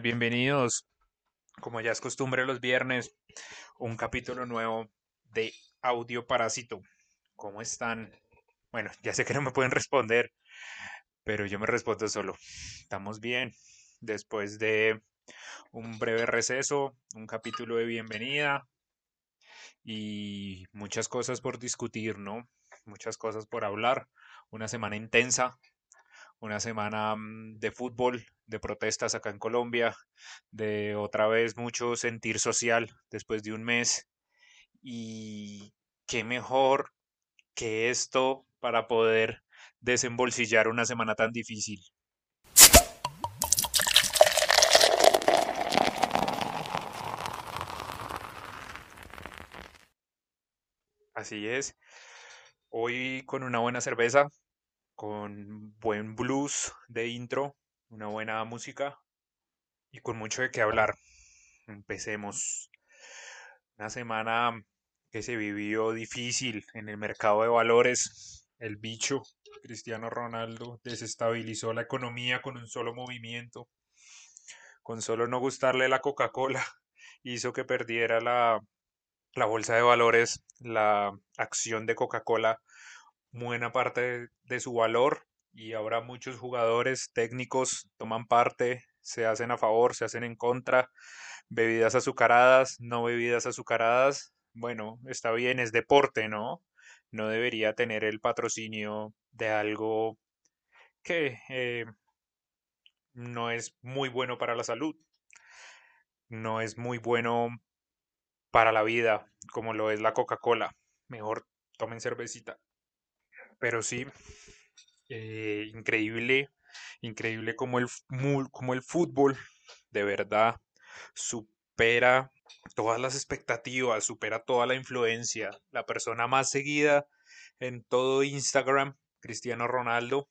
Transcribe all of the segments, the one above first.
Bienvenidos. Como ya es costumbre los viernes, un capítulo nuevo de Audio Parásito. ¿Cómo están? Bueno, ya sé que no me pueden responder, pero yo me respondo solo. Estamos bien. Después de un breve receso, un capítulo de bienvenida y muchas cosas por discutir, ¿no? Muchas cosas por hablar. Una semana intensa, una semana mm, de fútbol, de protestas acá en Colombia, de otra vez mucho sentir social después de un mes. Y qué mejor que esto para poder desembolsillar una semana tan difícil. Así es. Hoy con una buena cerveza, con buen blues de intro, una buena música y con mucho de qué hablar. Empecemos. Una semana que se vivió difícil en el mercado de valores. El bicho, Cristiano Ronaldo, desestabilizó la economía con un solo movimiento. Con solo no gustarle la Coca-Cola, hizo que perdiera la, la bolsa de valores, la acción de Coca-Cola buena parte de, su valor y ahora muchos jugadores técnicos toman parte, se hacen a favor, se hacen en contra, bebidas azucaradas, no bebidas azucaradas, bueno, está bien, es deporte, ¿no? No debería tener el patrocinio de algo que eh, no es muy bueno para la salud, no es muy bueno para la vida, como lo es la Coca-Cola. Mejor tomen cervecita. Pero sí, eh, increíble, increíble como el, como el fútbol de verdad supera todas las expectativas, supera toda la influencia. La persona más seguida en todo Instagram, Cristiano Ronaldo,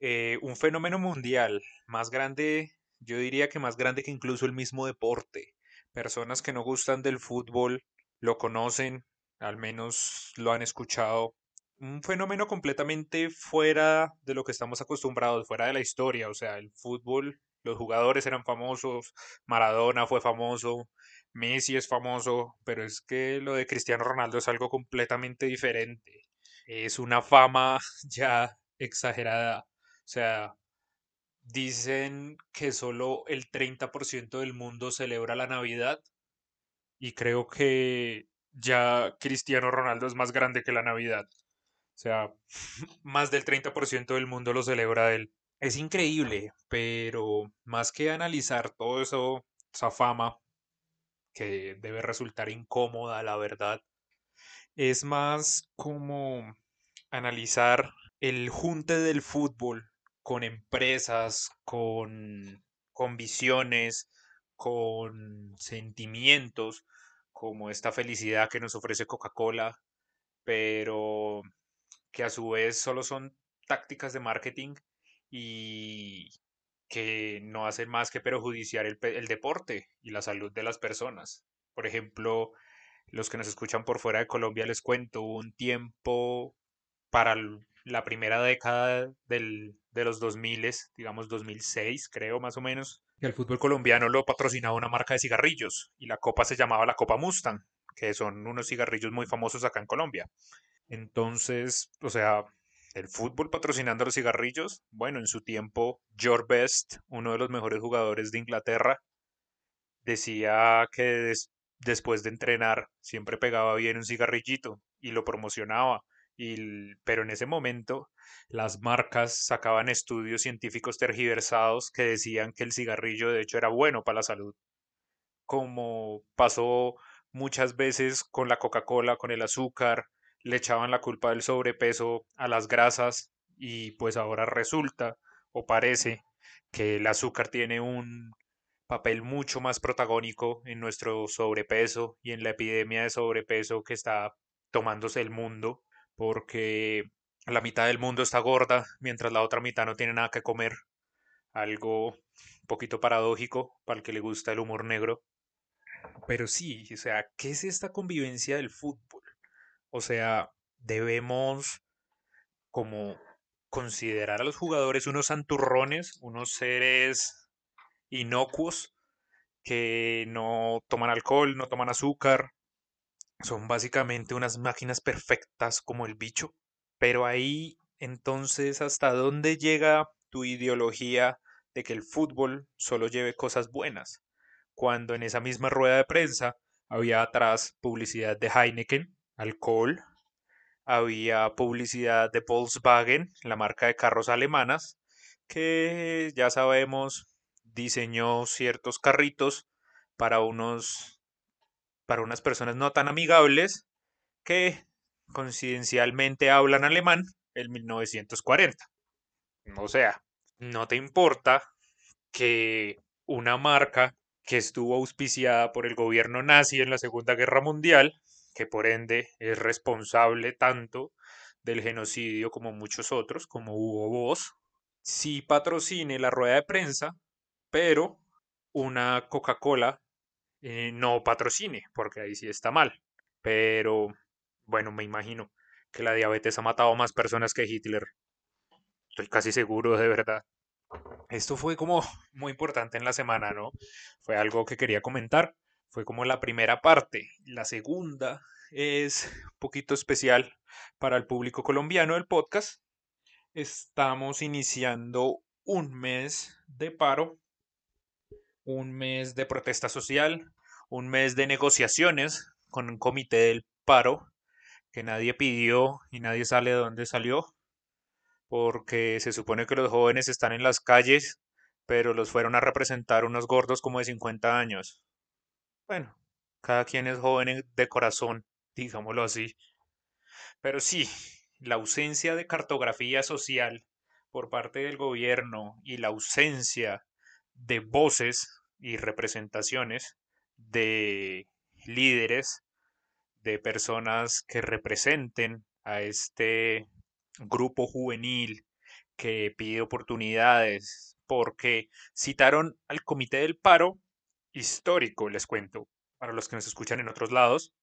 eh, un fenómeno mundial, más grande, yo diría que más grande que incluso el mismo deporte. Personas que no gustan del fútbol lo conocen, al menos lo han escuchado un fenómeno completamente fuera de lo que estamos acostumbrados, fuera de la historia. O sea, el fútbol, los jugadores eran famosos, Maradona fue famoso, Messi es famoso, pero es que lo de Cristiano Ronaldo es algo completamente diferente. Es una fama ya exagerada. O sea, dicen que solo el 30% del mundo celebra la Navidad y creo que ya Cristiano Ronaldo es más grande que la Navidad. O sea, más del 30% del mundo lo celebra él. Es increíble, pero más que analizar todo eso, esa fama, que debe resultar incómoda, la verdad, es más como analizar el junte del fútbol con empresas, con, con visiones, con sentimientos, como esta felicidad que nos ofrece Coca-Cola, pero que a su vez solo son tácticas de marketing y que no hacen más que perjudiciar el, el, deporte y la salud de las personas. Por ejemplo, los que nos escuchan por fuera de Colombia les cuento, un tiempo para la primera década del, de los 2000, digamos 2006 creo más o menos, que el fútbol colombiano lo patrocinaba una marca de cigarrillos y la copa se llamaba la Copa Mustang, que son unos cigarrillos muy famosos acá en Colombia. Entonces, o sea, el fútbol patrocinando los cigarrillos, bueno, en su tiempo, George Best, uno de los mejores jugadores de Inglaterra, decía que después de entrenar siempre pegaba bien un cigarrillito y lo promocionaba. Y, pero en ese momento las marcas sacaban estudios científicos tergiversados que decían que el cigarrillo de hecho era bueno para la salud. Como pasó muchas veces con la Coca-Cola, con el azúcar, le echaban la culpa del sobrepeso a las grasas y pues ahora resulta o parece que el azúcar tiene un papel mucho más protagónico en nuestro sobrepeso y en la epidemia de sobrepeso que está tomándose el mundo, porque la mitad del mundo está gorda mientras la otra mitad no tiene nada que comer. Algo un poquito paradójico para el que le gusta el humor negro. Pero sí, o sea, ¿qué es esta convivencia del fútbol? O sea, debemos como considerar a los jugadores unos santurrones, unos seres inocuos que no toman alcohol, no toman azúcar, son básicamente unas máquinas perfectas como el bicho. Pero ahí entonces, ¿hasta dónde llega tu ideología de que el fútbol solo lleve cosas buenas? Cuando en esa misma rueda de prensa había atrás publicidad de Heineken, alcohol, había publicidad de Volkswagen, la marca de carros alemanas, que ya sabemos diseñó ciertos carritos para unos para unas personas no tan amigables que coincidencialmente hablan alemán en 1940. O sea, no te importa que una marca que estuvo auspiciada por el gobierno nazi en la Segunda Guerra Mundial, que por ende es responsable tanto del genocidio como muchos otros, como Hugo Boss, sí patrocine la rueda de prensa, pero una Coca-Cola eh, no patrocine, porque ahí sí está mal. Pero, bueno, me imagino que la diabetes ha matado más personas que Hitler. Estoy casi seguro, de verdad. Esto fue como muy importante en la semana, ¿no? Fue algo que quería comentar. Fue como la primera parte. La segunda es un poquito especial para el público colombiano del podcast. Estamos iniciando un mes de paro un mes de protesta social, un mes de negociaciones con un comité del paro que nadie pidió y nadie sabe de dónde salió, porque se supone que los jóvenes están en las calles, pero los fueron a representar unos gordos como de 50 años. Bueno, cada quien es joven de corazón, digámoslo así. Pero sí, la ausencia de cartografía social por parte del gobierno y la ausencia de voces y representaciones de líderes, de personas que representen a este grupo juvenil que pide oportunidades, porque citaron al Comité del Paro histórico, les cuento, para los que nos escuchan en otros lados,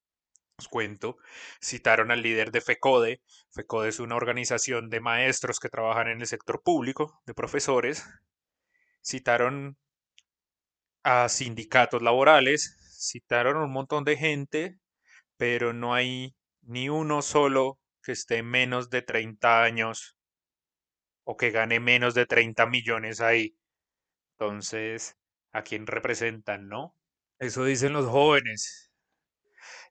os cuento, citaron al líder de FECODE. FECODE es una organización de maestros que trabajan en el sector público, de profesores, citaron a sindicatos laborales, citaron un montón de gente, pero no hay ni uno solo que esté menos de 30 años o que gane menos de 30 millones ahí. Entonces, ¿a quién representan, no? Eso dicen los jóvenes.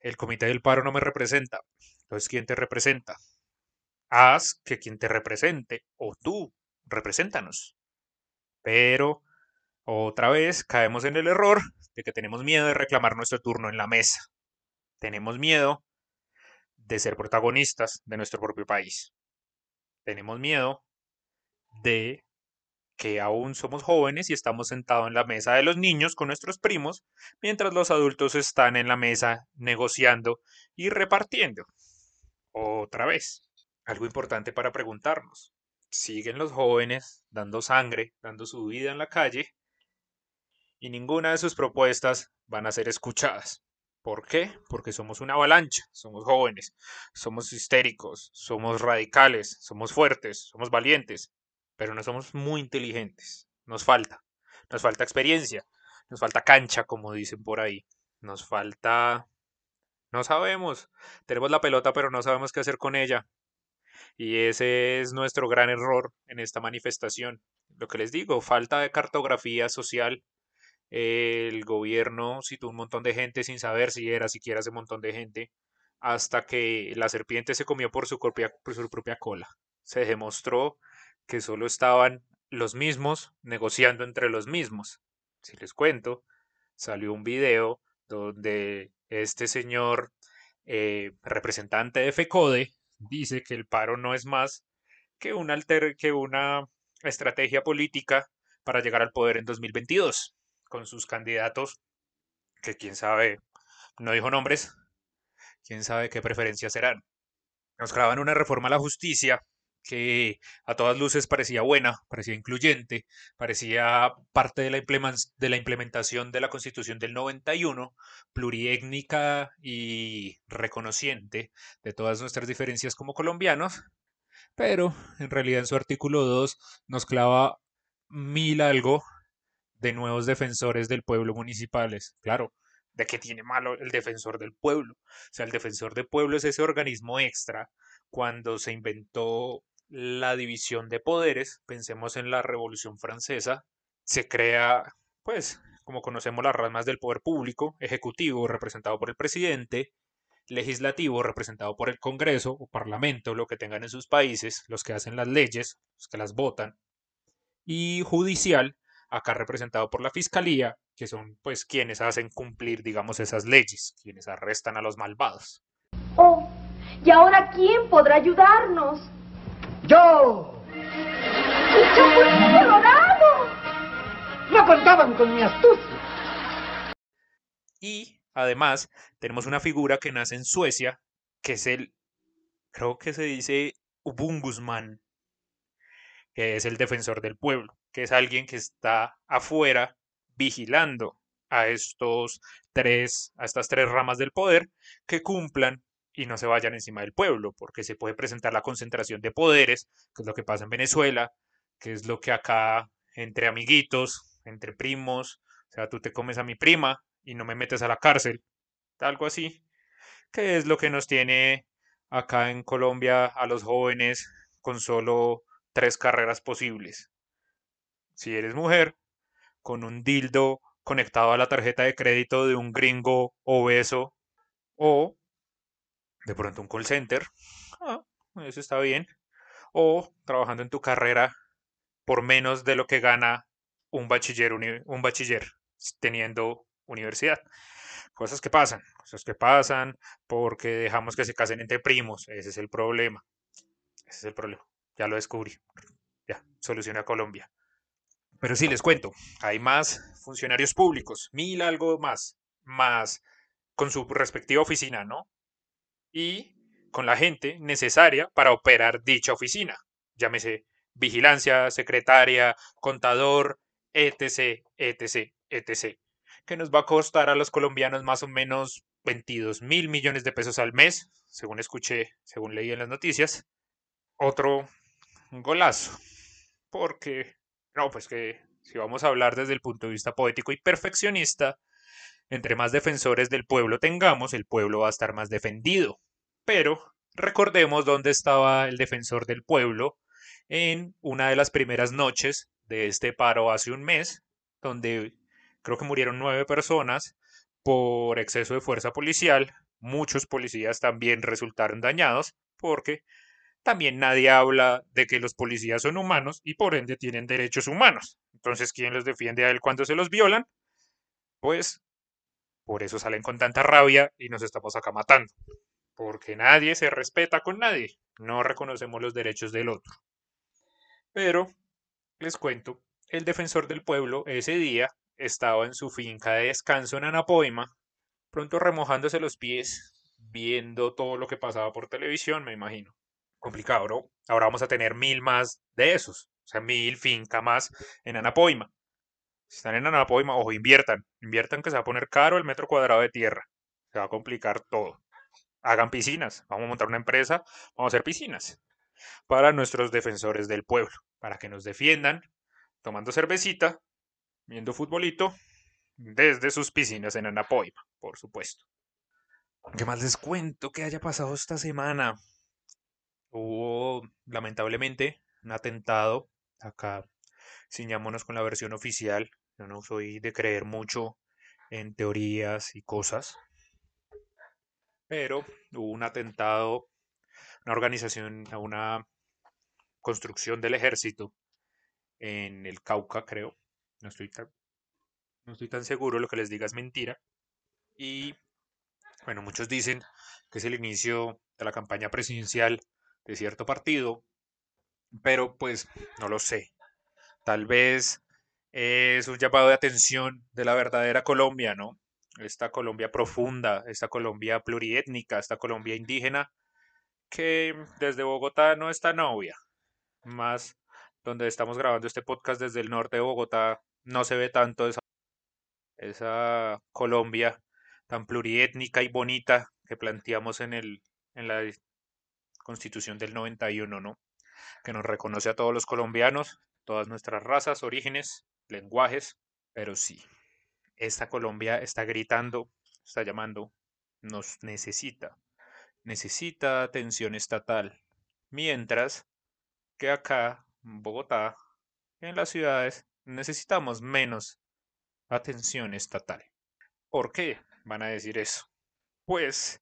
El comité del paro no me representa. Entonces, ¿quién te representa? Haz que quien te represente o tú represéntanos. Pero otra vez caemos en el error de que tenemos miedo de reclamar nuestro turno en la mesa. Tenemos miedo de ser protagonistas de nuestro propio país. Tenemos miedo de que aún somos jóvenes y estamos sentados en la mesa de los niños con nuestros primos, mientras los adultos están en la mesa negociando y repartiendo. Otra vez, algo importante para preguntarnos. ¿Siguen los jóvenes dando sangre, dando su vida en la calle? y ninguna de sus propuestas van a ser escuchadas. ¿Por qué? Porque somos una avalancha, somos jóvenes, somos histéricos, somos radicales, somos fuertes, somos valientes, pero no somos muy inteligentes. Nos falta, nos falta experiencia, nos falta cancha, como dicen por ahí, nos falta... No sabemos, tenemos la pelota pero no sabemos qué hacer con ella. Y ese es nuestro gran error en esta manifestación. Lo que les digo, falta de cartografía social, el gobierno citó un montón de gente sin saber si era siquiera ese montón de gente, hasta que la serpiente se comió por su propia, por su propia cola. Se demostró que solo estaban los mismos negociando entre los mismos. Si les cuento, salió un video donde este señor eh, representante de FECODE dice que el paro no es más que una, alter, que una estrategia política para llegar al poder en 2022 con sus candidatos, que quién sabe, no dijo nombres, quién sabe qué preferencias serán. Nos graban una reforma a la justicia que a todas luces parecía buena, parecía incluyente, parecía parte de la, implementación de la Constitución del 91, pluriétnica y reconociente de todas nuestras diferencias como colombianos, pero en realidad en su artículo 2 nos clava mil algo de nuevos defensores del pueblo municipales. Claro, ¿de qué tiene malo el defensor del pueblo? O sea, el defensor del pueblo es ese organismo extra cuando se inventó la división de poderes, pensemos en la Revolución Francesa, se crea, pues, como conocemos las ramas del poder público, ejecutivo representado por el presidente, legislativo representado por el Congreso o Parlamento, lo que tengan en sus países, los que hacen las leyes, los que las votan, y judicial, acá representado por la Fiscalía, que son pues quienes hacen cumplir, digamos, esas leyes, quienes arrestan a los malvados. Oh, ¿y ahora quién podrá ayudarnos? ¡Yo! ¡El Chapulín Colorado! No contaban con mi astucia. Y además tenemos una figura que nace en Suecia, que es el, creo que se dice Ubungusman, que es el defensor del pueblo, que es alguien que está afuera vigilando a estos tres, a estas tres ramas del poder que cumplan y no se vayan encima del pueblo, porque se puede presentar la concentración de poderes, que es lo que pasa en Venezuela, que es lo que acá entre amiguitos, entre primos, o sea, tú te comes a mi prima y no me metes a la cárcel, algo así, que es lo que nos tiene acá en Colombia a los jóvenes con solo tres carreras posibles. Si eres mujer, con un dildo conectado a la tarjeta de crédito de un gringo obeso o de pronto un call center, ah, eso está bien, o trabajando en tu carrera por menos de lo que gana un bachiller, un bachiller teniendo universidad. Cosas que pasan, cosas que pasan porque dejamos que se casen entre primos, ese es el problema. Ese es el problema, ya lo descubrí. Ya, soluciona Colombia. Pero sí, les cuento, hay más funcionarios públicos, mil algo más, más con su respectiva oficina, ¿no? Y con la gente necesaria para operar dicha oficina. Llámese vigilancia, secretaria, contador, etc., etc., etc., que nos va a costar a los colombianos más o menos 22 mil millones de pesos al mes, según escuché, según leí en las noticias. Otro golazo, porque no, pues que si vamos a hablar desde el punto de vista poético y perfeccionista, entre más defensores del pueblo tengamos, el pueblo va a estar más defendido. Pero recordemos dónde estaba el defensor del pueblo en una de las primeras noches de este paro hace un mes, donde creo que murieron nueve personas por exceso de fuerza policial. Muchos policías también resultaron dañados porque también nadie habla de que los policías son humanos y por ende tienen derechos humanos. Entonces, ¿quién los defiende a él cuando se los violan? Pues por eso salen con tanta rabia y nos estamos acá matando. Porque nadie se respeta con nadie. No reconocemos los derechos del otro. Pero, les cuento, el defensor del pueblo ese día estaba en su finca de descanso en Anapoima, pronto remojándose los pies, viendo todo lo que pasaba por televisión, me imagino complicado, ¿no? Ahora vamos a tener mil más de esos, o sea, mil finca más en Anapoima. Si están en Anapoima, ojo, inviertan, inviertan que se va a poner caro el metro cuadrado de tierra, se va a complicar todo. Hagan piscinas, vamos a montar una empresa, vamos a hacer piscinas para nuestros defensores del pueblo, para que nos defiendan, tomando cervecita, viendo futbolito, desde sus piscinas en Anapoima, por supuesto. ¿Qué más les cuento que haya pasado esta semana? Hubo, lamentablemente, un atentado. Acá ciñámonos con la versión oficial. Yo no soy de creer mucho en teorías y cosas. Pero hubo un atentado, una organización, una construcción del ejército en el Cauca, creo. No estoy tan, no estoy tan seguro, lo que les diga es mentira. Y bueno, muchos dicen que es el inicio de la campaña presidencial de cierto partido, pero pues no lo sé. Tal vez es un llamado de atención de la verdadera Colombia, ¿no? Esta Colombia profunda, esta Colombia pluriétnica, esta Colombia indígena, que desde Bogotá no está novia. Más donde estamos grabando este podcast desde el norte de Bogotá, no se ve tanto esa, esa Colombia tan pluriétnica y bonita que planteamos en, el, en la Constitución del 91, ¿no? Que nos reconoce a todos los colombianos, todas nuestras razas, orígenes, lenguajes, Pero sí, esta Colombia está gritando, está llamando, nos necesita, necesita atención estatal. Mientras que acá, en Bogotá, en las ciudades, necesitamos menos atención estatal. ¿Por qué van a decir eso? Pues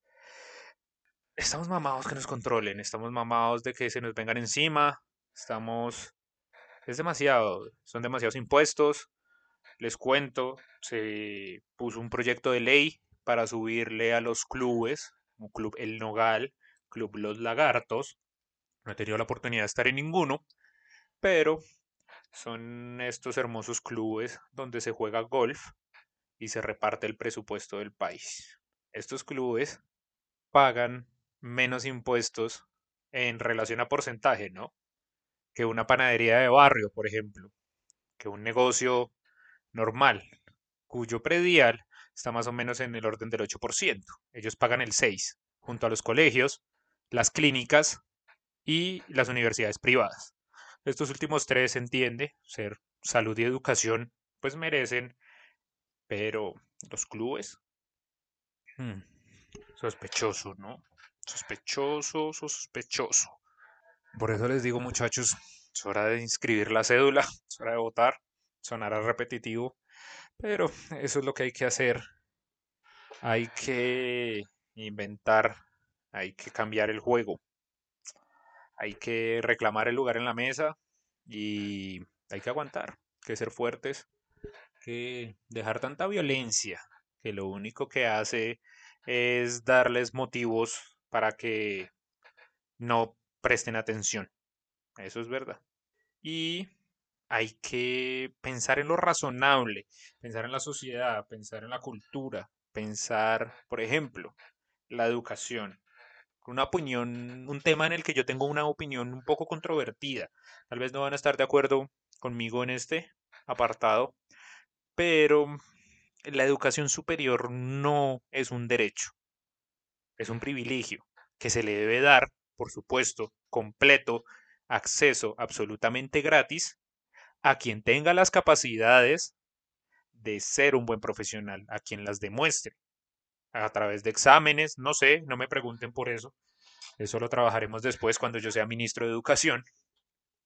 estamos mamados que nos controlen, estamos mamados de que se nos vengan encima, estamos... Es demasiado, son demasiados impuestos. Les cuento, se puso un proyecto de ley para subirle a los clubes, como Club El Nogal, Club Los Lagartos. No he tenido la oportunidad de estar en ninguno, pero son estos hermosos clubes donde se juega golf y se reparte el presupuesto del país. Estos clubes pagan menos impuestos en relación a porcentaje, ¿no? Que una panadería de barrio, por ejemplo, que un negocio normal, cuyo predial está más o menos en el orden del 8%. Ellos pagan el 6%, junto a los colegios, las clínicas y las universidades privadas. Estos últimos tres, se entiende, ser salud y educación, pues merecen, pero los clubes, hmm, sospechoso, ¿no? Sospechoso, sospechoso. Por eso les digo, muchachos, es hora de inscribir la cédula, es hora de votar. Sonará repetitivo, pero eso es lo que hay que hacer. Hay que inventar, hay que cambiar el juego. Hay que reclamar el lugar en la mesa y hay que aguantar, que ser fuertes, que dejar tanta violencia, que lo único que hace es darles motivos para que no presten atención. Eso es verdad. Y hay que pensar en lo razonable, pensar en la sociedad, pensar en la cultura, pensar, por ejemplo, la educación. Una opinión, un tema en el que yo tengo una opinión un poco controvertida. Tal vez no van a estar de acuerdo conmigo en este apartado, pero la educación superior no es un derecho, es un privilegio que se le debe dar, por supuesto, completo, acceso absolutamente gratis a quien tenga las capacidades de ser un buen profesional, a quien las demuestre, a través de exámenes, no sé, no me pregunten por eso, eso lo trabajaremos después cuando yo sea ministro de Educación.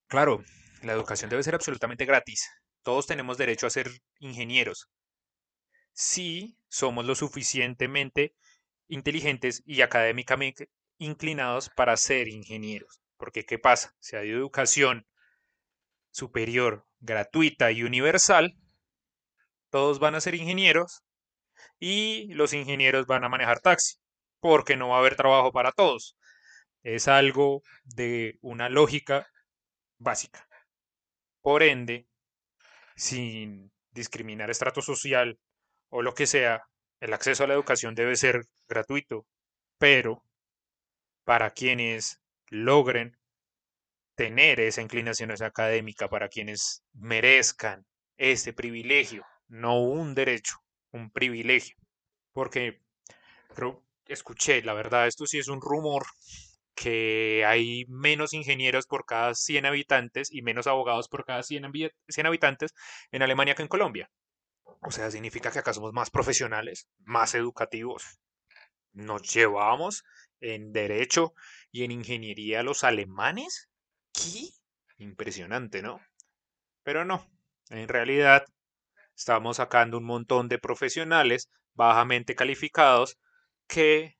Claro, la educación debe ser absolutamente gratis, todos tenemos derecho a ser ingenieros, si somos lo suficientemente inteligentes y académicamente inclinados para ser ingenieros. Porque ¿qué pasa? Si hay educación superior, gratuita y universal, todos van a ser ingenieros y los ingenieros van a manejar taxi, porque no va a haber trabajo para todos. Es algo de una lógica básica. Por ende, sin discriminar estrato social o lo que sea, el acceso a la educación debe ser gratuito, pero para quienes logren tener esa inclinación académica, para quienes merezcan ese privilegio, no un derecho, un privilegio. Porque escuché, la verdad, esto sí es un rumor, que hay menos ingenieros por cada 100 habitantes y menos abogados por cada 100, 100 habitantes en Alemania que en Colombia. O sea, significa que acá somos más profesionales, más educativos. Nos llevamos en derecho y en ingeniería los alemanes. ¿Qué? Impresionante, ¿no? Pero no, en realidad estamos sacando un montón de profesionales bajamente calificados que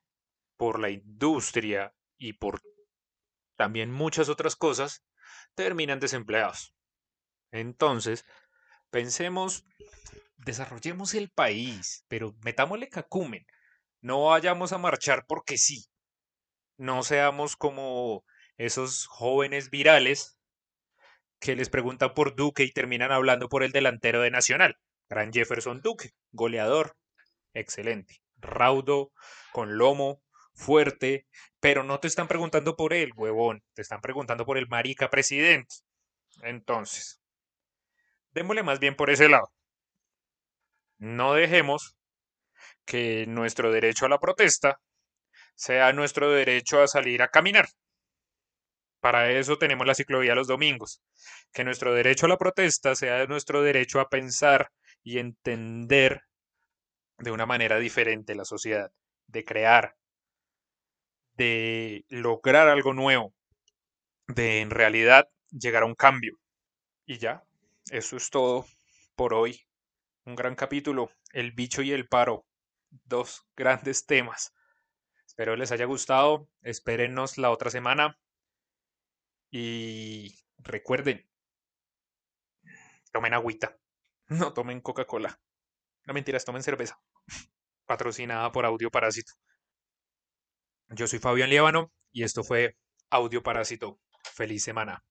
por la industria y por también muchas otras cosas terminan desempleados. Entonces, pensemos desarrollemos el país, pero metámosle cacumen. No vayamos a marchar porque sí. No seamos como esos jóvenes virales que les preguntan por Duque y terminan hablando por el delantero de Nacional. Gran Jefferson Duque, goleador, excelente, raudo, con lomo, fuerte, pero no te están preguntando por él, huevón, te están preguntando por el marica presidente. Entonces, démosle más bien por ese lado. No dejemos que nuestro derecho a la protesta sea nuestro derecho a salir a caminar. Para eso tenemos la ciclovía los domingos. Que nuestro derecho a la protesta sea nuestro derecho a pensar y entender de una manera diferente la sociedad, de crear, de lograr algo nuevo, de en realidad llegar a un cambio. Y ya, eso es todo por hoy. Un gran capítulo, el bicho y el paro, dos grandes temas. Espero les haya gustado, espérennos la otra semana y recuerden, tomen agüita, no tomen Coca-Cola. No mentiras, tomen cerveza. Patrocinada por Audio Parásito. Yo soy Fabián Líbano y esto fue Audio Parásito. Feliz semana.